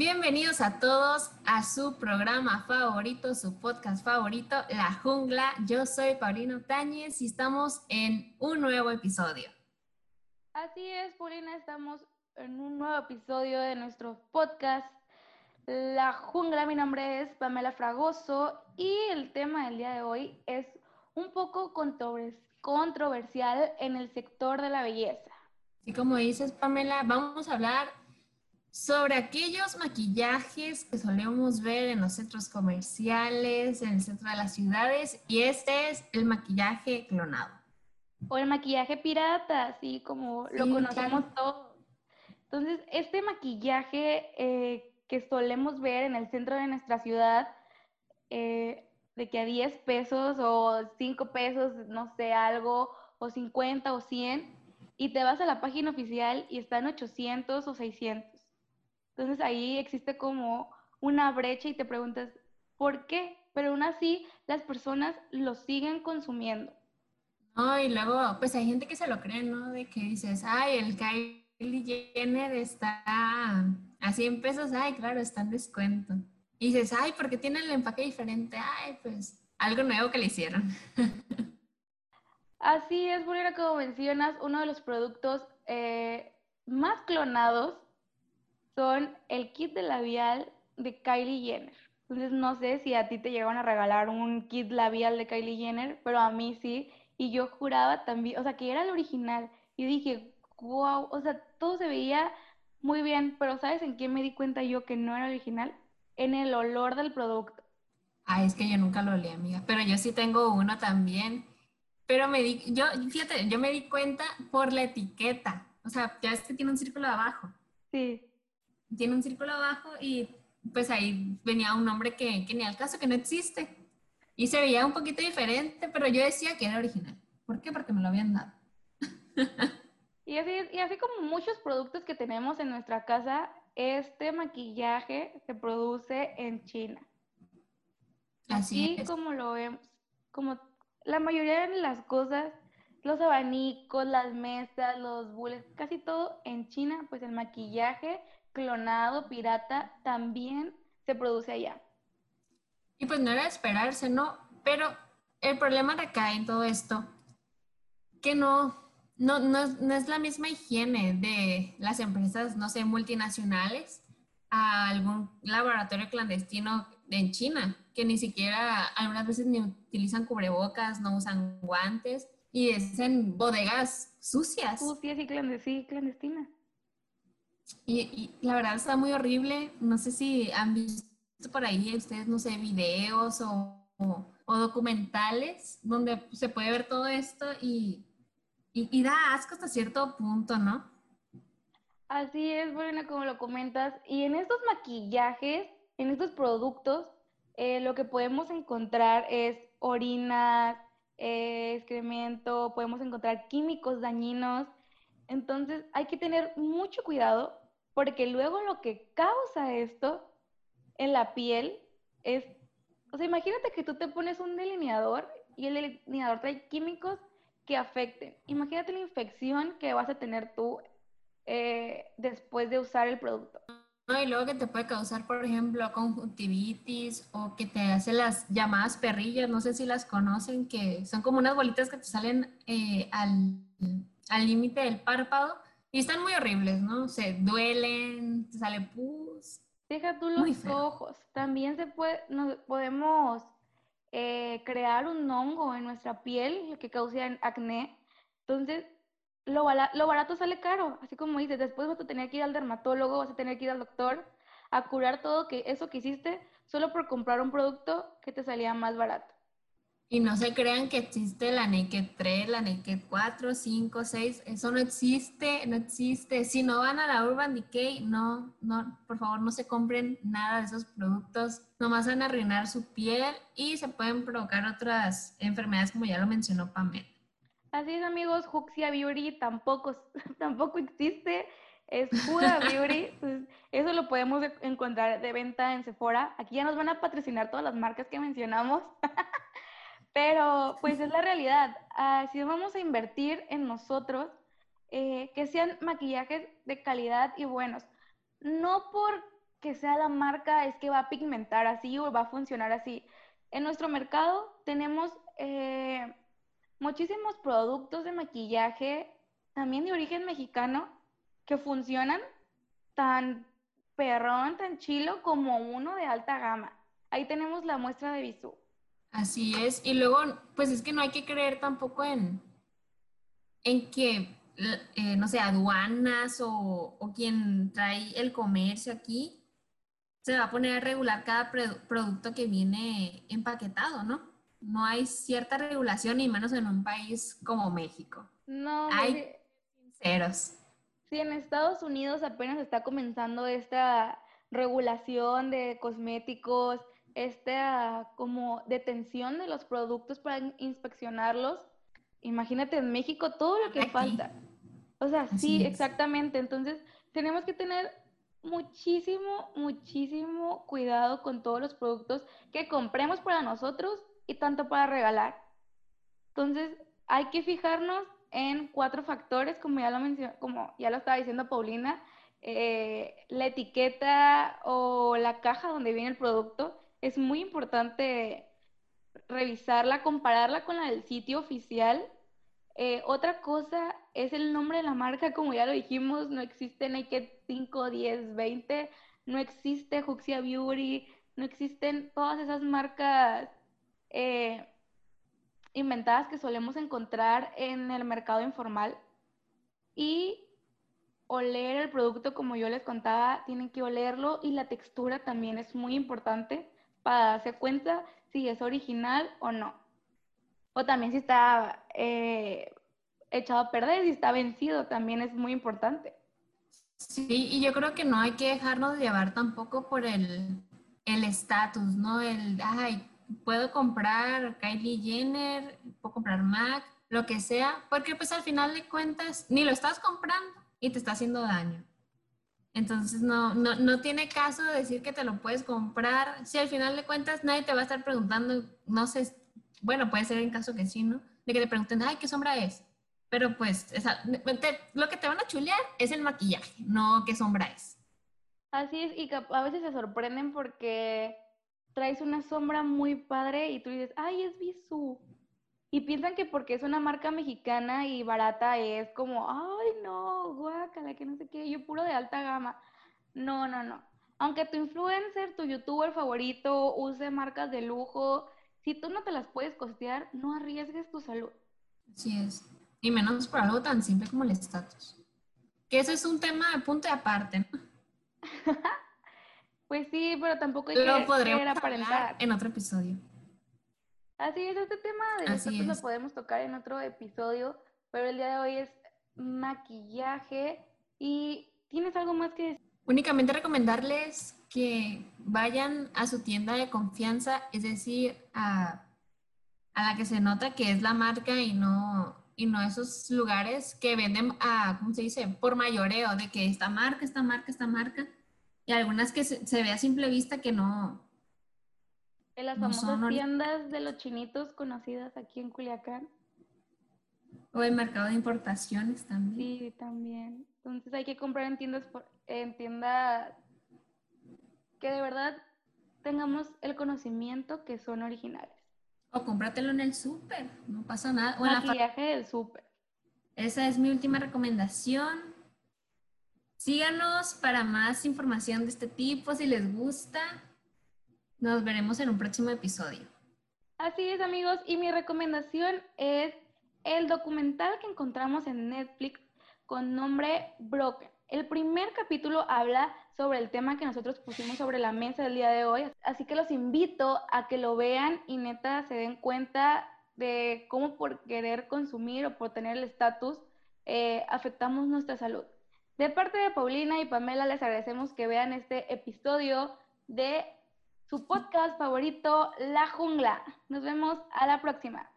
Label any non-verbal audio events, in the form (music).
Bienvenidos a todos a su programa favorito, su podcast favorito, La Jungla. Yo soy Paulino Táñez y estamos en un nuevo episodio. Así es, Paulina, estamos en un nuevo episodio de nuestro podcast La Jungla. Mi nombre es Pamela Fragoso y el tema del día de hoy es un poco controversial en el sector de la belleza. Y como dices, Pamela, vamos a hablar sobre aquellos maquillajes que solemos ver en los centros comerciales, en el centro de las ciudades, y este es el maquillaje clonado. O el maquillaje pirata, así como lo conocemos todos. Entonces, este maquillaje eh, que solemos ver en el centro de nuestra ciudad, eh, de que a 10 pesos o 5 pesos, no sé, algo, o 50 o 100, y te vas a la página oficial y están 800 o 600. Entonces ahí existe como una brecha y te preguntas, ¿por qué? Pero aún así las personas lo siguen consumiendo. No, y luego, pues hay gente que se lo cree, ¿no? De que dices, ay, el Kylie Jenner está a 100 pesos, ay, claro, está en descuento. Y dices, ay, ¿por qué tiene el empaque diferente? Ay, pues algo nuevo que le hicieron. Así es, Bulera, como mencionas, uno de los productos eh, más clonados son el kit de labial de Kylie Jenner. Entonces no sé si a ti te llegaron a regalar un kit labial de Kylie Jenner, pero a mí sí. Y yo juraba también, o sea, que era el original. Y dije, wow, o sea, todo se veía muy bien, pero ¿sabes en qué me di cuenta yo que no era original? En el olor del producto. Ah, es que yo nunca lo olí, amiga, pero yo sí tengo uno también. Pero me di, yo, fíjate, yo me di cuenta por la etiqueta. O sea, ya es que tiene un círculo abajo. Sí tiene un círculo abajo y pues ahí venía un nombre que, que ni al caso, que no existe. Y se veía un poquito diferente, pero yo decía que era original. ¿Por qué? Porque me lo habían dado. (laughs) y, así, y así como muchos productos que tenemos en nuestra casa, este maquillaje se produce en China. Así, así como lo vemos, como la mayoría de las cosas, los abanicos, las mesas, los bules, casi todo en China, pues el maquillaje clonado, pirata, también se produce allá. Y pues no era de esperarse, ¿no? Pero el problema recae en todo esto, que no, no, no, es la misma higiene de las empresas, no sé, multinacionales a algún laboratorio clandestino en China, que ni siquiera algunas veces ni utilizan cubrebocas, no usan guantes y es en bodegas sucias. Sucias y clandestinas. Y, la verdad está muy horrible. No sé si han visto por ahí ustedes, no sé, videos o, documentales donde se puede ver todo esto y, y, da asco hasta cierto punto, ¿no? Así es, bueno, como lo comentas. Y en estos maquillajes, en estos productos, eh, lo que podemos encontrar es orina, eh, excremento, podemos encontrar químicos dañinos. Entonces hay que tener mucho cuidado porque luego lo que causa esto en la piel es, o sea, imagínate que tú te pones un delineador y el delineador trae químicos que afecten. Imagínate la infección que vas a tener tú eh, después de usar el producto. y luego que te puede causar, por ejemplo, conjuntivitis o que te hace las llamadas perrillas, no sé si las conocen, que son como unas bolitas que te salen eh, al límite del párpado y están muy horribles, ¿no? Se duelen, te sale pus. Deja tú los ojos. También se puede, podemos eh, crear un hongo en nuestra piel que causa acné. Entonces, lo, lo barato sale caro. Así como dices, después vas a tener que ir al dermatólogo, vas a tener que ir al doctor a curar todo que, eso que hiciste solo por comprar un producto que te salía más barato. Y no se crean que existe la Naked 3, la Naked 4, 5, 6. Eso no existe, no existe. Si no van a la Urban Decay, no, no, por favor no se compren nada de esos productos. Nomás van a arruinar su piel y se pueden provocar otras enfermedades como ya lo mencionó Pamela. Así es amigos, Huxia Beauty tampoco, (laughs) tampoco existe. Es pura beauty. (laughs) Pues, eso lo podemos encontrar de venta en Sephora. Aquí ya nos van a patrocinar todas las marcas que mencionamos. (laughs) Pero pues es la realidad. Ah, si vamos a invertir en nosotros, eh, que sean maquillajes de calidad y buenos. No por que sea la marca es que va a pigmentar así o va a funcionar así. En nuestro mercado tenemos eh, muchísimos productos de maquillaje, también de origen mexicano, que funcionan tan perrón, tan chilo como uno de alta gama. Ahí tenemos la muestra de Bisú. Así es. Y luego, pues es que no hay que creer tampoco en, en que, eh, no sé, aduanas o, o, quien trae el comercio aquí se va a poner a regular cada producto que viene empaquetado, ¿no? No hay cierta regulación, ni menos en un país como México. No, hay sinceros. Sí, en Estados Unidos apenas está comenzando esta regulación de cosméticos, esta como detención de los productos para inspeccionarlos. Imagínate en México todo lo que falta. O sea, sí, exactamente. Entonces, tenemos que tener muchísimo, muchísimo cuidado con todos los productos que compremos para nosotros y tanto para regalar. Entonces, hay que fijarnos en cuatro factores, como ya lo mencionó, como ya lo estaba diciendo Paulina, eh, la etiqueta o la caja donde viene el producto. Es muy importante revisarla, compararla con la del sitio oficial. Eh, otra cosa es el nombre de la marca, como ya lo dijimos, no existe Naked 5, 10, 20, no existe Huxia Beauty, no existen todas esas marcas eh, inventadas que solemos encontrar en el mercado informal. Y oler el producto, como yo les contaba, tienen que olerlo y la textura también es muy importante para darse cuenta si es original o no. O también si está eh, echado a perder, si está vencido, también es muy importante. Sí, y yo creo que no hay que dejarnos llevar tampoco por el estatus, ¿no? El, ay, puedo comprar Kylie Jenner, puedo comprar Mac, lo que sea, porque pues al final de cuentas ni lo estás comprando y te está haciendo daño. Entonces no, no, no tiene caso decir que te lo puedes comprar si al final de cuentas nadie te va a estar preguntando, no sé, bueno, puede ser en caso que sí, ¿no? De que te pregunten, ay, ¿qué sombra es? Pero pues lo que te van a chulear es el maquillaje, no qué sombra es. Así es, y a veces se sorprenden porque traes una sombra muy padre y tú dices, ay, es Bisú. Y piensan que porque es una marca mexicana y barata es como, ay, no, guácala, que no sé qué, yo puro de alta gama. No, no, no. Aunque tu influencer, tu youtuber favorito use marcas de lujo, si tú no te las puedes costear, no arriesgues tu salud. Así es. Y menos por algo tan simple como el estatus. Que eso es un tema de punto de aparte, ¿no? (laughs) Pues sí, pero tampoco hay lo que podremos aparentar. en otro episodio. Así es, este tema de estatus lo podemos tocar en otro episodio, pero el día de hoy es maquillaje y ¿tienes algo más que decir? Únicamente recomendarles que vayan a su tienda de confianza, es decir, a, a la que se nota que es la marca y no, y no esos lugares que venden a, ¿cómo se dice? Por mayoreo, de que esta marca, esta marca, esta marca y algunas que se, ve a simple vista que no. En las famosas tiendas de los chinitos conocidas aquí en Culiacán. O el mercado de importaciones también. Sí, también. Entonces hay que comprar en tiendas, en tiendas que de verdad tengamos el conocimiento que son originales. O cómpratelo en el súper, no pasa nada. O Maquillaje del súper. Esa es mi última recomendación. Síganos para más información de este tipo si les gusta. Nos veremos en un próximo episodio. Así es amigos y mi recomendación es el documental que encontramos en Netflix con nombre Broken. El primer capítulo habla sobre el tema que nosotros pusimos sobre la mesa el día de hoy, así que los invito a que lo vean y neta se den cuenta de cómo por querer consumir o por tener el estatus eh, afectamos nuestra salud. De parte de Paulina y Pamela, les agradecemos que vean este episodio de su podcast favorito, La Jungla. Nos vemos a la próxima.